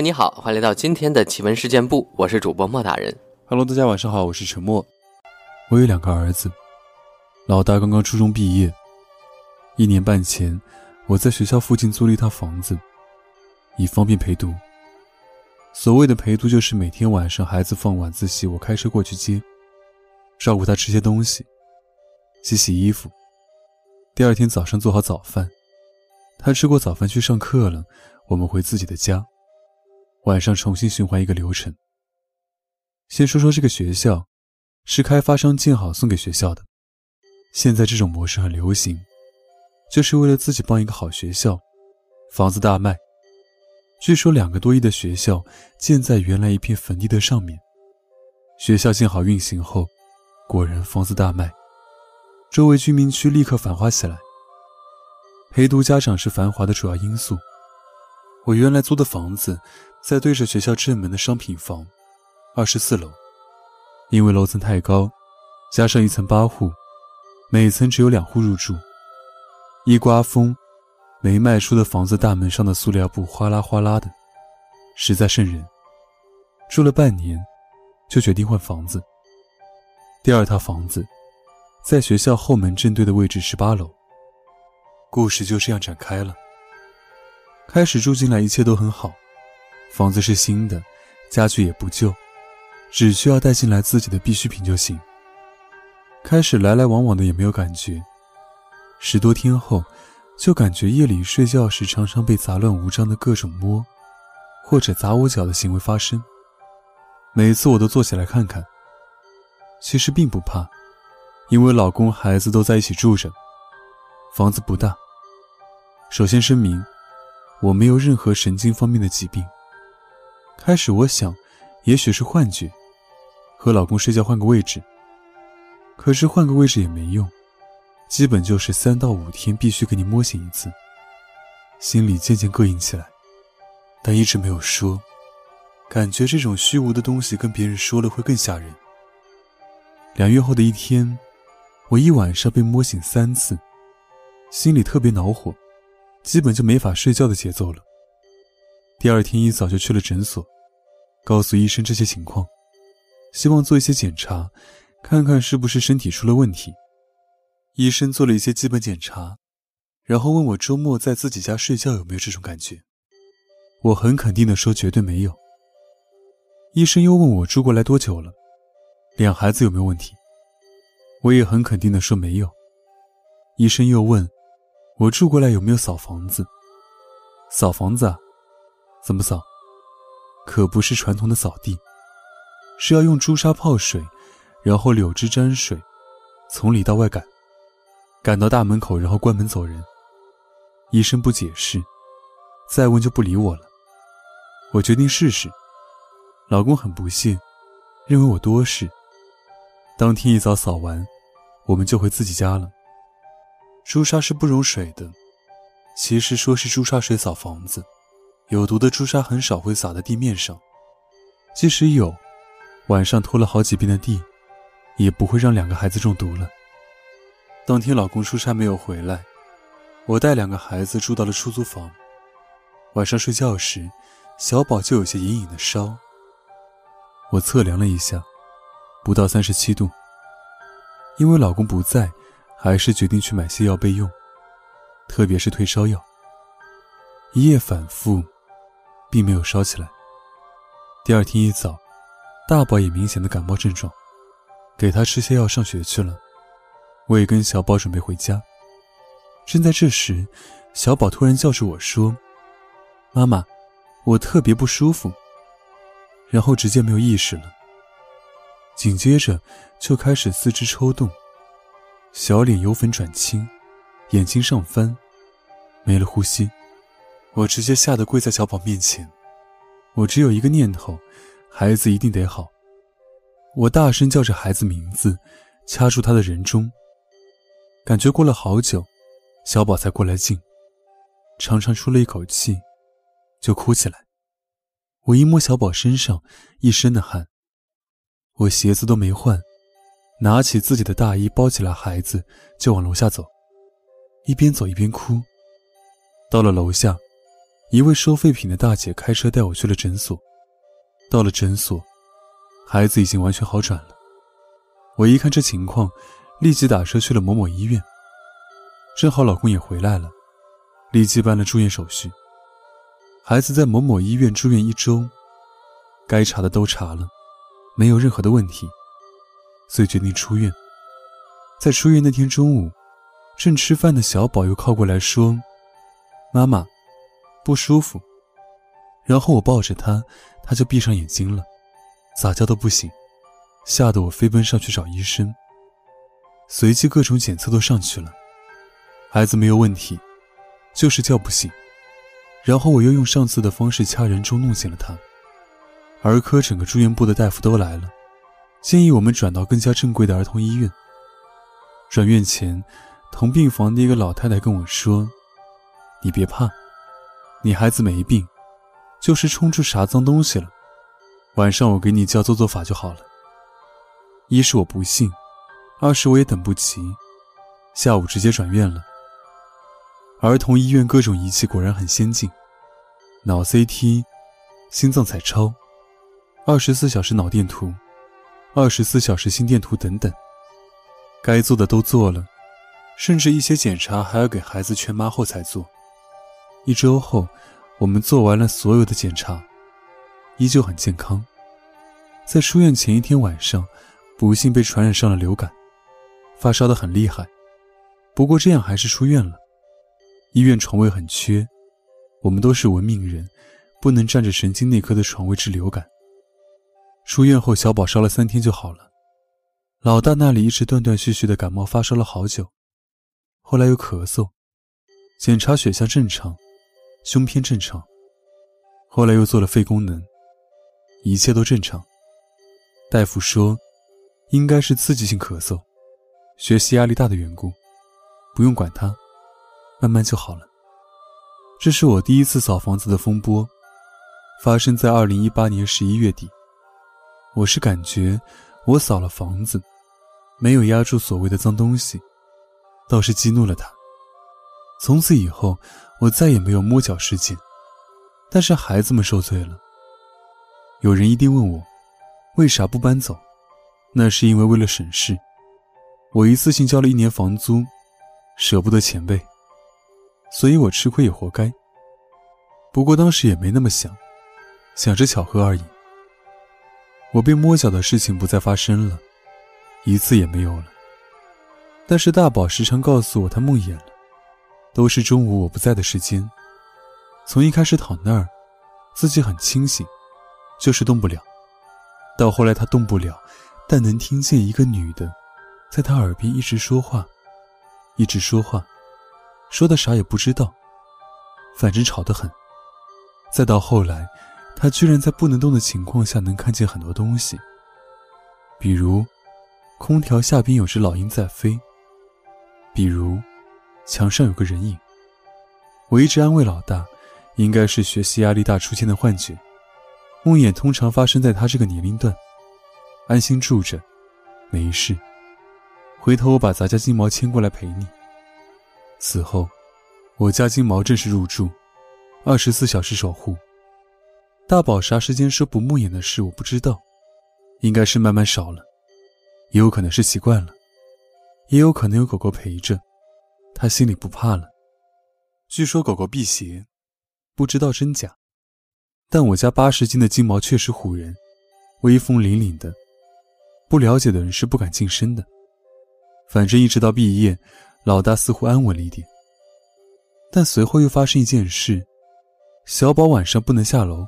你好，欢迎来到今天的奇闻事件部，我是主播莫大人。Hello，大家晚上好，我是陈默。我有两个儿子，老大刚刚初中毕业。一年半前，我在学校附近租了一套房子，以方便陪读。所谓的陪读，就是每天晚上孩子放晚自习，我开车过去接，照顾他吃些东西，洗洗衣服。第二天早上做好早饭，他吃过早饭去上课了，我们回自己的家。晚上重新循环一个流程。先说说这个学校，是开发商建好送给学校的。现在这种模式很流行，就是为了自己帮一个好学校，房子大卖。据说两个多亿的学校建在原来一片坟地的上面。学校建好运行后，果然房子大卖，周围居民区立刻繁华起来。陪读家长是繁华的主要因素。我原来租的房子。在对着学校正门的商品房，二十四楼，因为楼层太高，加上一层八户，每层只有两户入住。一刮风，没卖出的房子大门上的塑料布哗啦哗啦的，实在瘆人。住了半年，就决定换房子。第二套房子，在学校后门正对的位置，十八楼。故事就这样展开了。开始住进来，一切都很好。房子是新的，家具也不旧，只需要带进来自己的必需品就行。开始来来往往的也没有感觉，十多天后，就感觉夜里睡觉时常常被杂乱无章的各种摸，或者砸我脚的行为发生。每次我都坐起来看看。其实并不怕，因为老公孩子都在一起住着，房子不大。首先声明，我没有任何神经方面的疾病。开始我想，也许是幻觉，和老公睡觉换个位置。可是换个位置也没用，基本就是三到五天必须给你摸醒一次。心里渐渐膈应起来，但一直没有说，感觉这种虚无的东西跟别人说了会更吓人。两月后的一天，我一晚上被摸醒三次，心里特别恼火，基本就没法睡觉的节奏了。第二天一早就去了诊所，告诉医生这些情况，希望做一些检查，看看是不是身体出了问题。医生做了一些基本检查，然后问我周末在自己家睡觉有没有这种感觉。我很肯定的说绝对没有。医生又问我住过来多久了，两孩子有没有问题，我也很肯定的说没有。医生又问我住过来有没有扫房子，扫房子啊。怎么扫？可不是传统的扫地，是要用朱砂泡水，然后柳枝沾水，从里到外赶，赶到大门口，然后关门走人。医生不解释，再问就不理我了。我决定试试。老公很不屑，认为我多事。当天一早扫完，我们就回自己家了。朱砂是不溶水的，其实说是朱砂水扫房子。有毒的朱砂很少会洒在地面上，即使有，晚上拖了好几遍的地，也不会让两个孩子中毒了。当天老公出差没有回来，我带两个孩子住到了出租房。晚上睡觉时，小宝就有些隐隐的烧。我测量了一下，不到三十七度。因为老公不在，还是决定去买些药备用，特别是退烧药。一夜反复。并没有烧起来。第二天一早，大宝也明显的感冒症状，给他吃些药上学去了。我也跟小宝准备回家。正在这时，小宝突然叫住我说：“妈妈，我特别不舒服。”然后直接没有意识了。紧接着就开始四肢抽动，小脸由粉转青，眼睛上翻，没了呼吸。我直接吓得跪在小宝面前，我只有一个念头，孩子一定得好。我大声叫着孩子名字，掐住他的人中。感觉过了好久，小宝才过来劲，长长出了一口气，就哭起来。我一摸小宝身上，一身的汗。我鞋子都没换，拿起自己的大衣包起来孩子，就往楼下走，一边走一边哭。到了楼下。一位收废品的大姐开车带我去了诊所。到了诊所，孩子已经完全好转了。我一看这情况，立即打车去了某某医院。正好老公也回来了，立即办了住院手续。孩子在某某医院住院一周，该查的都查了，没有任何的问题，所以决定出院。在出院那天中午，正吃饭的小宝又靠过来说：“妈妈，不舒服。”然后我抱着他，他就闭上眼睛了，咋叫都不醒，吓得我飞奔上去找医生。随即各种检测都上去了，孩子没有问题，就是叫不醒。然后我又用上次的方式掐人中弄醒了他。儿科整个住院部的大夫都来了，建议我们转到更加正规的儿童医院。转院前，同病房的一个老太太跟我说：“你别怕，你孩子没病，就是冲出啥脏东西了。晚上我给你叫做做法就好了。”一是我不信，二是我也等不及，下午直接转院了。儿童医院各种仪器果然很先进，脑 CT、心脏彩超、二十四小时脑电图、二十四小时心电图等等。该做的都做了，甚至一些检查还要给孩子全麻后才做。一周后，我们做完了所有的检查，依旧很健康。在出院前一天晚上，不幸被传染上了流感，发烧的很厉害。不过这样还是出院了。医院床位很缺，我们都是文明人，不能占着神经内科的床位治流感。出院后，小宝烧了三天就好了。老大那里一直断断续续的感冒发烧了好久，后来又咳嗽，检查血象正常，胸片正常，后来又做了肺功能，一切都正常。大夫说，应该是刺激性咳嗽，学习压力大的缘故，不用管他，慢慢就好了。这是我第一次扫房子的风波，发生在二零一八年十一月底，我是感觉。我扫了房子，没有压住所谓的脏东西，倒是激怒了他。从此以后，我再也没有摸脚事件。但是孩子们受罪了。有人一定问我，为啥不搬走？那是因为为了省事。我一次性交了一年房租，舍不得前辈，所以我吃亏也活该。不过当时也没那么想，想着巧合而已。我被摸脚的事情不再发生了，一次也没有了。但是大宝时常告诉我他梦魇了，都是中午我不在的时间。从一开始躺那儿，自己很清醒，就是动不了；到后来他动不了，但能听见一个女的，在他耳边一直说话，一直说话，说的啥也不知道，反正吵得很。再到后来。他居然在不能动的情况下能看见很多东西，比如空调下边有只老鹰在飞，比如墙上有个人影。我一直安慰老大，应该是学习压力大出现的幻觉，梦魇通常发生在他这个年龄段，安心住着，没事。回头我把咱家金毛牵过来陪你。此后，我家金毛正式入住，二十四小时守护。大宝啥时间说不梦魇的事我不知道，应该是慢慢少了，也有可能是习惯了，也有可能有狗狗陪着，他心里不怕了。据说狗狗辟邪，不知道真假，但我家八十斤的金毛确实唬人，威风凛凛的，不了解的人是不敢近身的。反正一直到毕业，老大似乎安稳了一点，但随后又发生一件事，小宝晚上不能下楼。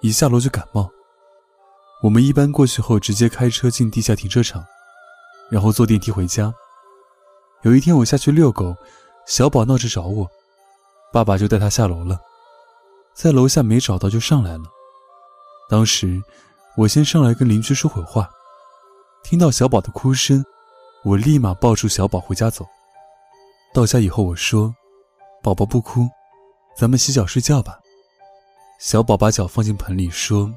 一下楼就感冒。我们一般过去后直接开车进地下停车场，然后坐电梯回家。有一天我下去遛狗，小宝闹着找我，爸爸就带他下楼了，在楼下没找到就上来了。当时我先上来跟邻居说会话，听到小宝的哭声，我立马抱住小宝回家走。到家以后我说：“宝宝不哭，咱们洗脚睡觉吧。”小宝把脚放进盆里，说：“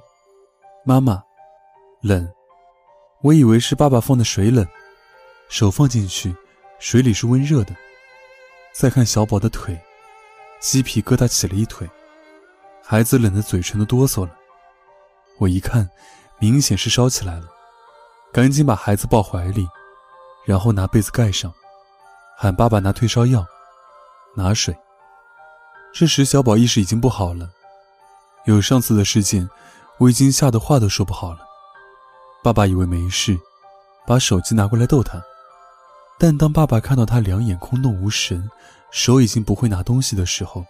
妈妈，冷。我以为是爸爸放的水冷，手放进去，水里是温热的。再看小宝的腿，鸡皮疙瘩起了一腿。孩子冷得嘴唇都哆嗦了。我一看，明显是烧起来了，赶紧把孩子抱怀里，然后拿被子盖上，喊爸爸拿退烧药，拿水。这时小宝意识已经不好了，有上次的事件，我已经吓得话都说不好了。爸爸以为没事，把手机拿过来逗他，但当爸爸看到他两眼空洞无神，手已经不会拿东西的时候，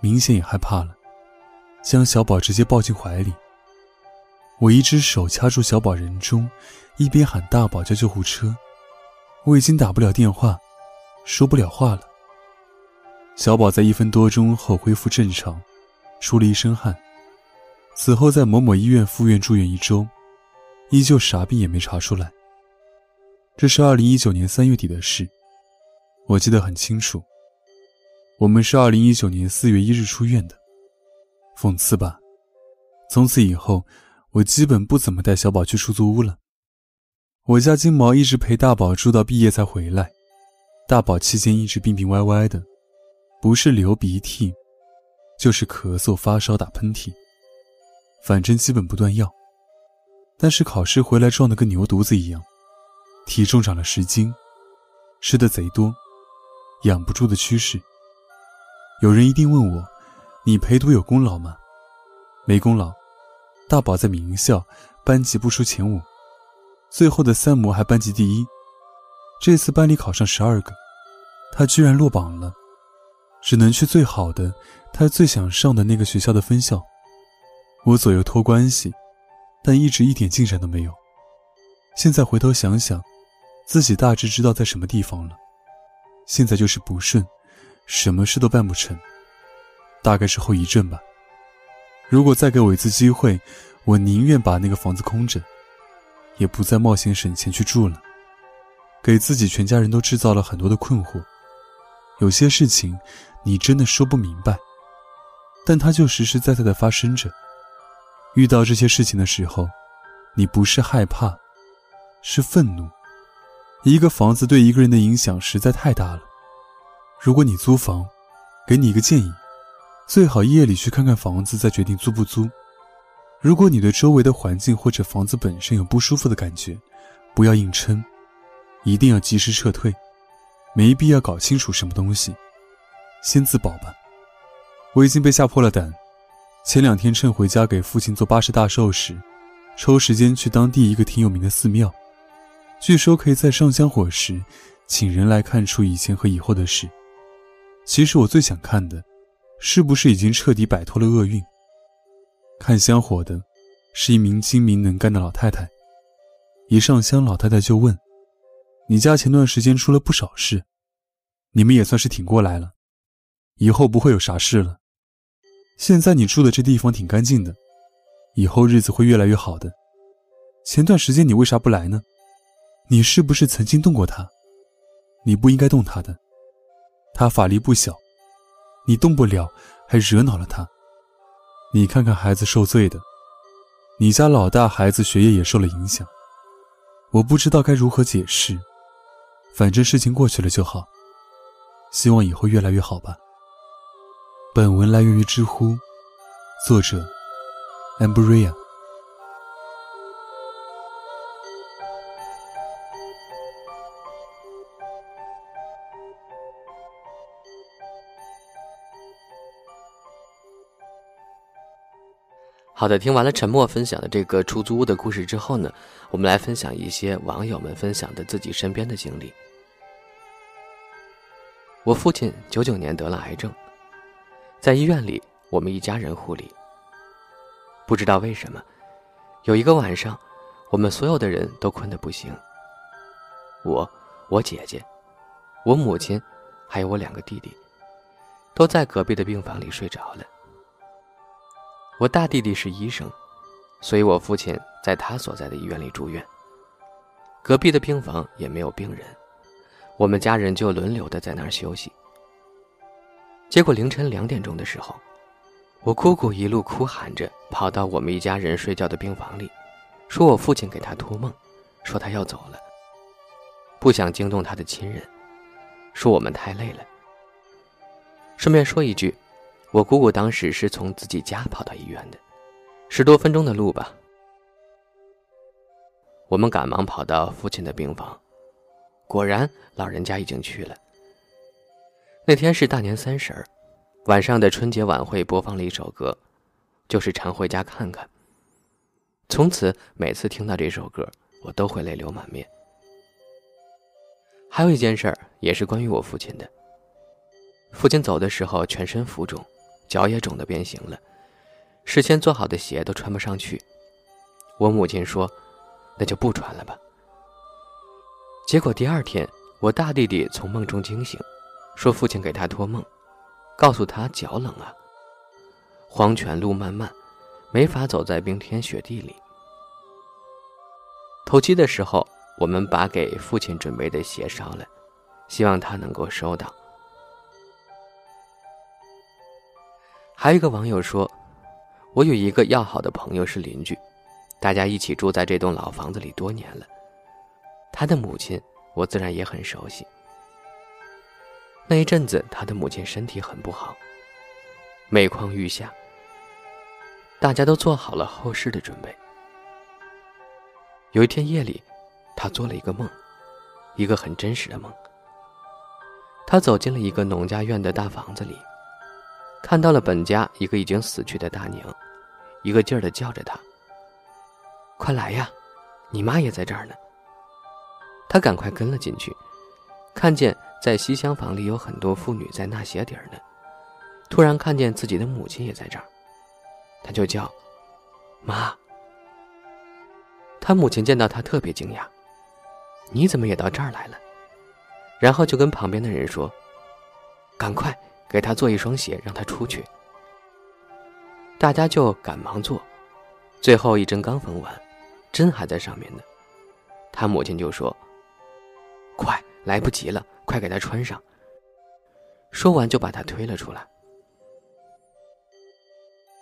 明显也害怕了。将小宝直接抱进怀里，我一只手掐住小宝人中，一边喊大宝叫救护车。我已经打不了电话，说不了话了。小宝在一分多钟后恢复正常，出了一身汗。此后在某某医院复院住院一周，依旧啥病也没查出来。这是二零一九年三月底的事，我记得很清楚。我们是二零一九年四月一日出院的。讽刺吧，从此以后，我基本不怎么带小宝去出租屋了。我家金毛一直陪大宝住到毕业才回来，大宝期间一直病病歪歪的，不是流鼻涕，就是咳嗽、发烧、打喷嚏，反正基本不断药。但是考试回来壮得跟牛犊子一样，体重长了十斤，吃的贼多，养不住的趋势。有人一定问我。你陪读有功劳吗？没功劳。大宝在名校，班级不出前五，最后的三模还班级第一。这次班里考上十二个，他居然落榜了，只能去最好的，他最想上的那个学校的分校。我左右托关系，但一直一点进展都没有。现在回头想想，自己大致知道在什么地方了。现在就是不顺，什么事都办不成。大概是后遗症吧。如果再给我一次机会，我宁愿把那个房子空着，也不再冒险省钱去住了。给自己全家人都制造了很多的困惑。有些事情你真的说不明白，但它就实实在在的发生着。遇到这些事情的时候，你不是害怕，是愤怒。一个房子对一个人的影响实在太大了。如果你租房，给你一个建议。最好夜里去看看房子，再决定租不租。如果你对周围的环境或者房子本身有不舒服的感觉，不要硬撑，一定要及时撤退，没必要搞清楚什么东西，先自保吧。我已经被吓破了胆。前两天趁回家给父亲做八十大寿时，抽时间去当地一个挺有名的寺庙，据说可以在上香火时，请人来看出以前和以后的事。其实我最想看的。是不是已经彻底摆脱了厄运？看香火的，是一名精明能干的老太太。一上香，老太太就问：“你家前段时间出了不少事，你们也算是挺过来了，以后不会有啥事了。现在你住的这地方挺干净的，以后日子会越来越好的。前段时间你为啥不来呢？你是不是曾经动过他？你不应该动他的，他法力不小。”你动不了，还惹恼了他。你看看孩子受罪的，你家老大孩子学业也受了影响。我不知道该如何解释，反正事情过去了就好。希望以后越来越好吧。本文来源于知乎，作者：Ambria。好的，听完了沉默分享的这个出租屋的故事之后呢，我们来分享一些网友们分享的自己身边的经历。我父亲九九年得了癌症，在医院里，我们一家人护理。不知道为什么，有一个晚上，我们所有的人都困得不行。我、我姐姐、我母亲，还有我两个弟弟，都在隔壁的病房里睡着了。我大弟弟是医生，所以我父亲在他所在的医院里住院。隔壁的病房也没有病人，我们家人就轮流的在那儿休息。结果凌晨两点钟的时候，我姑姑一路哭喊着跑到我们一家人睡觉的病房里，说我父亲给她托梦，说他要走了，不想惊动他的亲人，说我们太累了。顺便说一句。我姑姑当时是从自己家跑到医院的，十多分钟的路吧。我们赶忙跑到父亲的病房，果然老人家已经去了。那天是大年三十儿，晚上的春节晚会播放了一首歌，就是《常回家看看》。从此每次听到这首歌，我都会泪流满面。还有一件事儿也是关于我父亲的。父亲走的时候全身浮肿，脚也肿得变形了，事先做好的鞋都穿不上去。我母亲说：“那就不穿了吧。”结果第二天，我大弟弟从梦中惊醒，说父亲给他托梦，告诉他脚冷啊，黄泉路漫漫。没法走在冰天雪地里。头七的时候，我们把给父亲准备的鞋烧了，希望他能够收到。还有一个网友说，我有一个要好的朋友是邻居，大家一起住在这栋老房子里多年了。他的母亲，我自然也很熟悉。那一阵子，他的母亲身体很不好，每况愈下。大家都做好了后事的准备。有一天夜里，他做了一个梦，一个很真实的梦。他走进了一个农家院的大房子里，看到了本家一个已经死去的大娘，一个劲儿的叫着他：“快来呀，你妈也在这儿呢。”他赶快跟了进去，看见在西厢房里有很多妇女在纳鞋底儿呢，突然看见自己的母亲也在这儿。他就叫妈。他母亲见到他特别惊讶：“你怎么也到这儿来了？”然后就跟旁边的人说：“赶快给他做一双鞋，让他出去。”大家就赶忙做，最后一针刚缝完，针还在上面呢。他母亲就说：“快，来不及了，快给他穿上。”说完就把他推了出来。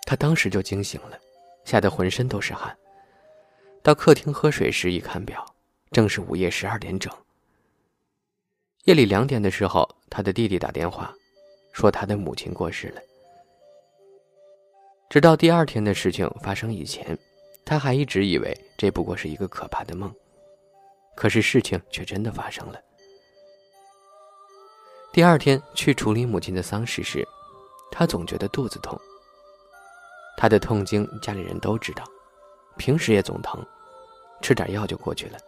他当时就惊醒了，吓得浑身都是汗。到客厅喝水时，一看表，正是午夜十二点整。夜里两点的时候，他的弟弟打电话，说他的母亲过世了。直到第二天的事情发生以前，他还一直以为这不过是一个可怕的梦。可是事情却真的发生了。第二天去处理母亲的丧事时，他总觉得肚子痛。他的痛经，家里人都知道，平时也总疼，吃点药就过去了。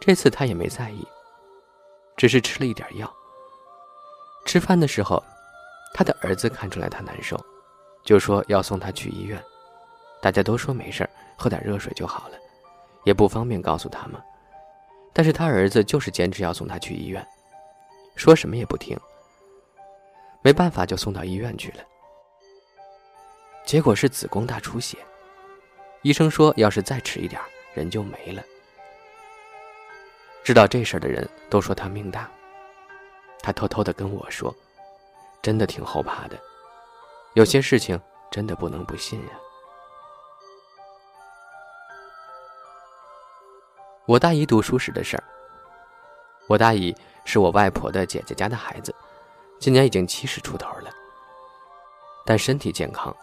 这次他也没在意，只是吃了一点药。吃饭的时候，他的儿子看出来他难受，就说要送他去医院。大家都说没事喝点热水就好了，也不方便告诉他们。但是他儿子就是坚持要送他去医院，说什么也不听。没办法，就送到医院去了。结果是子宫大出血，医生说要是再迟一点，人就没了。知道这事儿的人都说他命大。他偷偷的跟我说，真的挺后怕的，有些事情真的不能不信呀。我大姨读书时的事儿。我大姨是我外婆的姐姐家的孩子，今年已经七十出头了，但身体健康。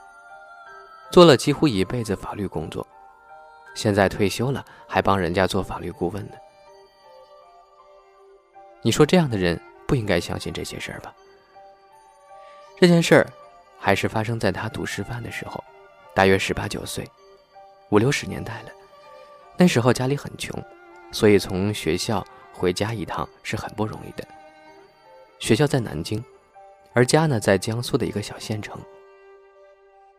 做了几乎一辈子法律工作，现在退休了，还帮人家做法律顾问呢。你说这样的人不应该相信这些事儿吧？这件事儿还是发生在他读师范的时候，大约十八九岁，五六十年代了。那时候家里很穷，所以从学校回家一趟是很不容易的。学校在南京，而家呢在江苏的一个小县城。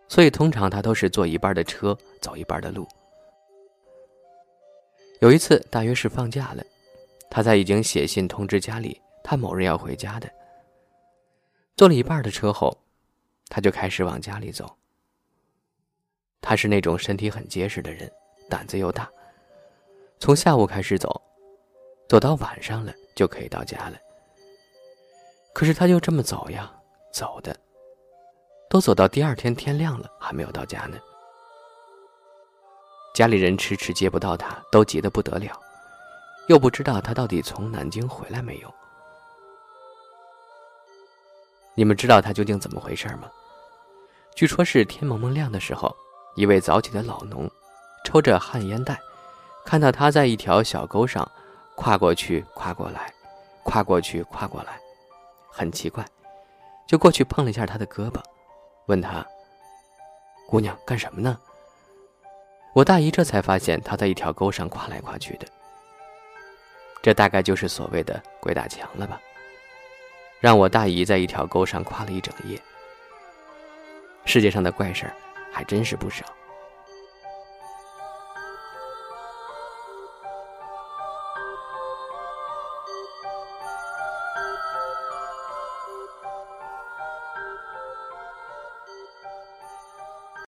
所以，通常他都是坐一半的车，走一半的路。有一次，大约是放假了，他在已经写信通知家里，他某日要回家的。坐了一半的车后，他就开始往家里走。他是那种身体很结实的人，胆子又大，从下午开始走，走到晚上了就可以到家了。可是他就这么走呀，走的。都走到第二天天亮了，还没有到家呢。家里人迟迟接不到他，都急得不得了，又不知道他到底从南京回来没有。你们知道他究竟怎么回事吗？据说是天蒙蒙亮的时候，一位早起的老农，抽着旱烟袋，看到他在一条小沟上跨过去、跨过来、跨过去、跨过来，很奇怪，就过去碰了一下他的胳膊，问他：“姑娘干什么呢？”我大姨这才发现他在一条沟上跨来跨去的，这大概就是所谓的鬼打墙了吧？让我大姨在一条沟上跨了一整夜。世界上的怪事儿还真是不少。